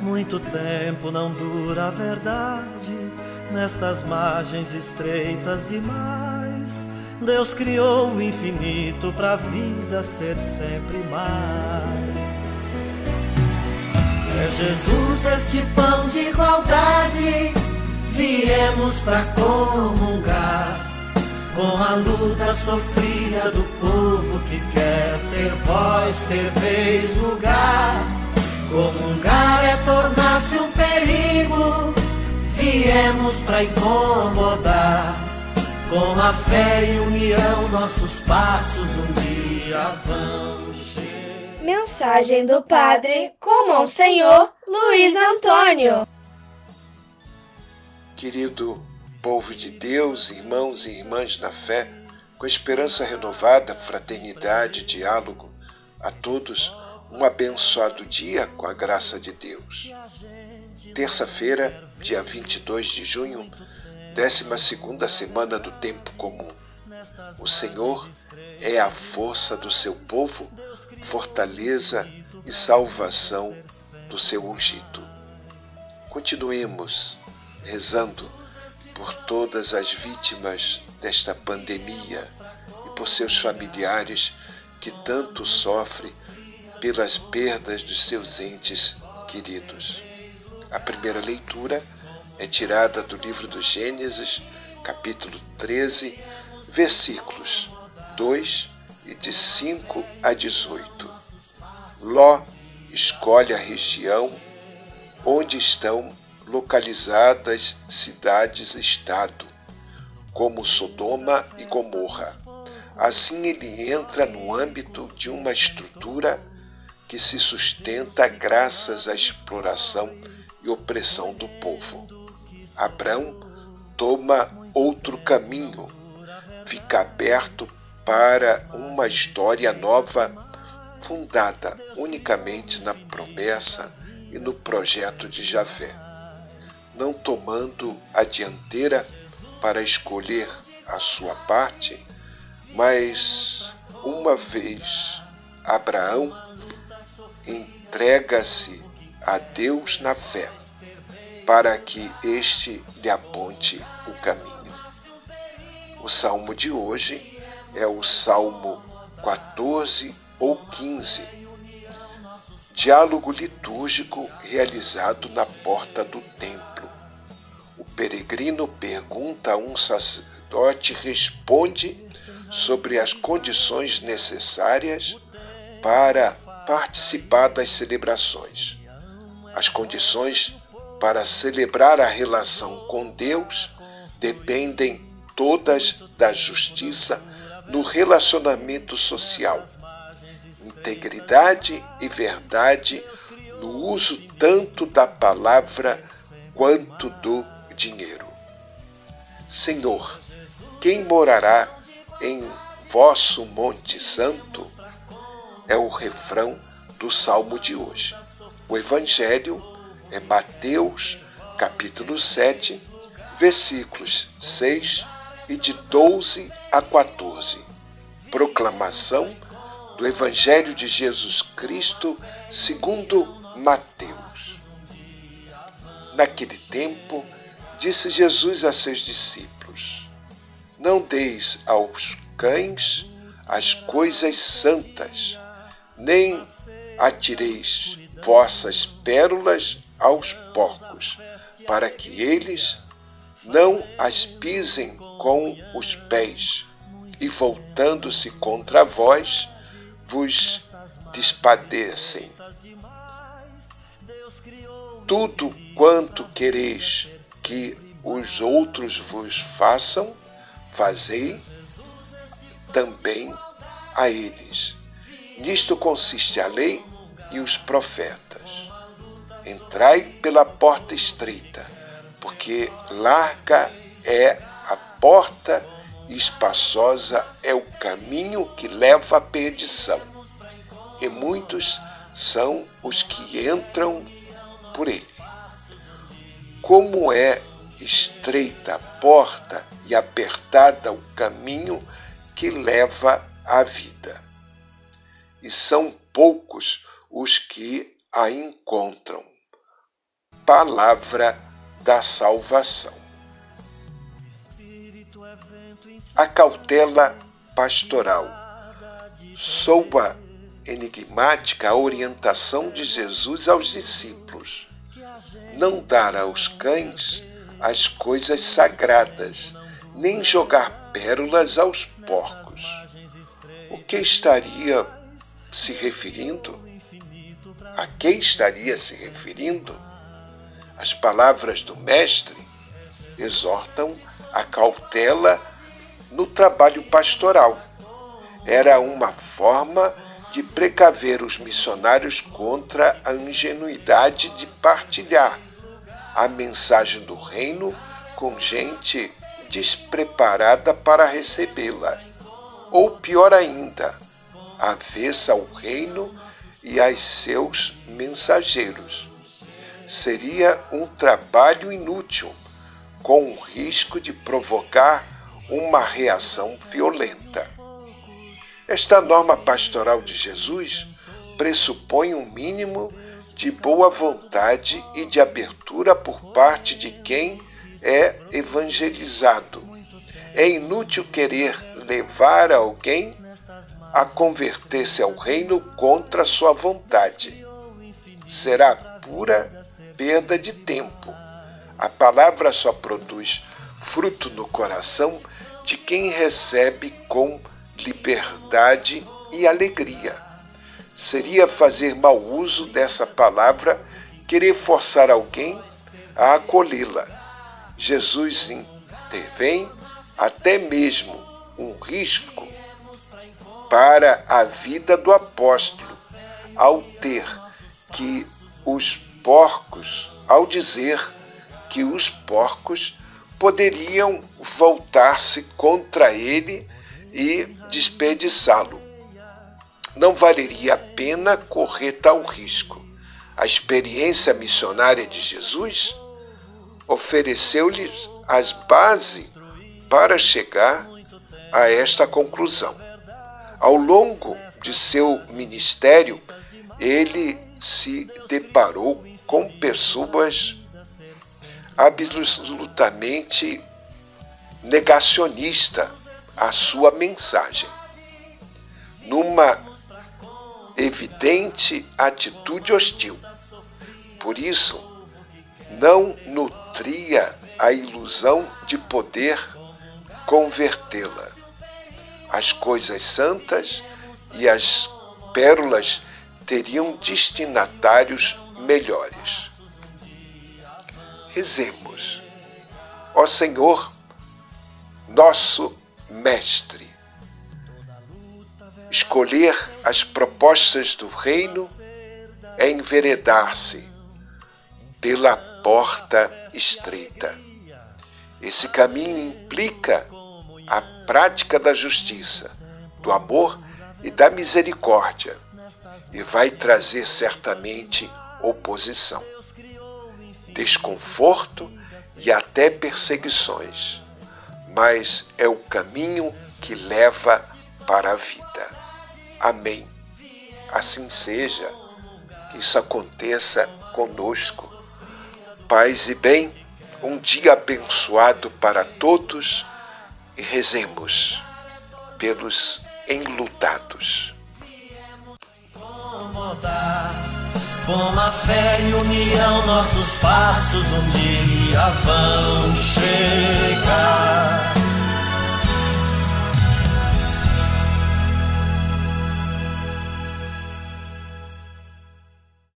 Muito tempo não dura a verdade nestas margens estreitas demais. Deus criou o infinito para a vida ser sempre mais. É Jesus este pão de igualdade, viemos para comungar com a luta sofrida do povo que quer ter voz, ter vez, lugar. Comungar é tornar-se um perigo, viemos para incomodar. Com a fé e união, nossos passos um dia vão chegar. Mensagem do Padre com Monsenhor Luiz Antônio. Querido povo de Deus, irmãos e irmãs na fé, com esperança renovada, fraternidade, diálogo, a todos um abençoado dia com a graça de Deus. Terça-feira, dia 22 de junho, 12 semana do tempo comum. O Senhor é a força do seu povo, fortaleza e salvação do seu ungido. Continuemos rezando por todas as vítimas desta pandemia e por seus familiares que tanto sofrem pelas perdas dos seus entes queridos. A primeira leitura é tirada do livro do Gênesis, capítulo 13, versículos 2 e de 5 a 18. Ló escolhe a região onde estão localizadas cidades-estado, como Sodoma e Gomorra. Assim ele entra no âmbito de uma estrutura que se sustenta graças à exploração e opressão do povo. Abraão toma outro caminho, fica aberto para uma história nova fundada unicamente na promessa e no projeto de Javé não tomando a dianteira para escolher a sua parte, mas uma vez Abraão entrega-se a Deus na fé, para que este lhe aponte o caminho. O salmo de hoje é o Salmo 14 ou 15, diálogo litúrgico realizado na porta do templo peregrino pergunta a um sacerdote responde sobre as condições necessárias para participar das celebrações. As condições para celebrar a relação com Deus dependem todas da justiça no relacionamento social, integridade e verdade no uso tanto da palavra quanto do dinheiro. Senhor, quem morará em vosso Monte Santo? É o refrão do salmo de hoje. O Evangelho é Mateus, capítulo 7, versículos 6 e de 12 a 14. Proclamação do Evangelho de Jesus Cristo segundo Mateus. Naquele tempo, Disse Jesus a seus discípulos: Não deis aos cães as coisas santas, nem atireis vossas pérolas aos porcos, para que eles não as pisem com os pés, e voltando-se contra vós, vos despadecem. Tudo quanto quereis que os outros vos façam, fazei também a eles. Nisto consiste a lei e os profetas. Entrai pela porta estreita, porque larga é a porta e espaçosa é o caminho que leva à perdição, e muitos são os que entram por ele. Como é estreita a porta e apertada o caminho que leva à vida. E são poucos os que a encontram. palavra da salvação. A cautela pastoral. Soa enigmática a orientação de Jesus aos discípulos. Não dar aos cães as coisas sagradas, nem jogar pérolas aos porcos. O que estaria se referindo? A que estaria se referindo? As palavras do Mestre exortam a cautela no trabalho pastoral. Era uma forma de precaver os missionários contra a ingenuidade de partilhar a mensagem do reino com gente despreparada para recebê-la, ou pior ainda, avessa ao reino e aos seus mensageiros. Seria um trabalho inútil, com o risco de provocar uma reação violenta. Esta norma pastoral de Jesus pressupõe um mínimo de boa vontade e de abertura por parte de quem é evangelizado. É inútil querer levar alguém a converter-se ao reino contra sua vontade. Será pura perda de tempo. A palavra só produz fruto no coração de quem recebe com liberdade e alegria. Seria fazer mau uso dessa palavra querer forçar alguém a acolhê-la. Jesus intervém até mesmo um risco para a vida do apóstolo ao ter que os porcos, ao dizer que os porcos poderiam voltar-se contra ele e desperdiçá-lo. Não valeria a pena correr tal risco. A experiência missionária de Jesus ofereceu-lhes as bases para chegar a esta conclusão. Ao longo de seu ministério, ele se deparou com pessoas absolutamente negacionista a sua mensagem. Numa evidente atitude hostil. Por isso, não nutria a ilusão de poder convertê-la. As coisas santas e as pérolas teriam destinatários melhores. Rezemos. Ó Senhor, nosso Mestre, escolher as propostas do reino é enveredar-se pela porta estreita. Esse caminho implica a prática da justiça, do amor e da misericórdia e vai trazer certamente oposição, desconforto e até perseguições, mas é o caminho que leva para a vida. Amém. Assim seja, que isso aconteça conosco. Paz e bem, um dia abençoado para todos e rezemos pelos enlutados. Com a fé e união, nossos passos um dia vão chegar.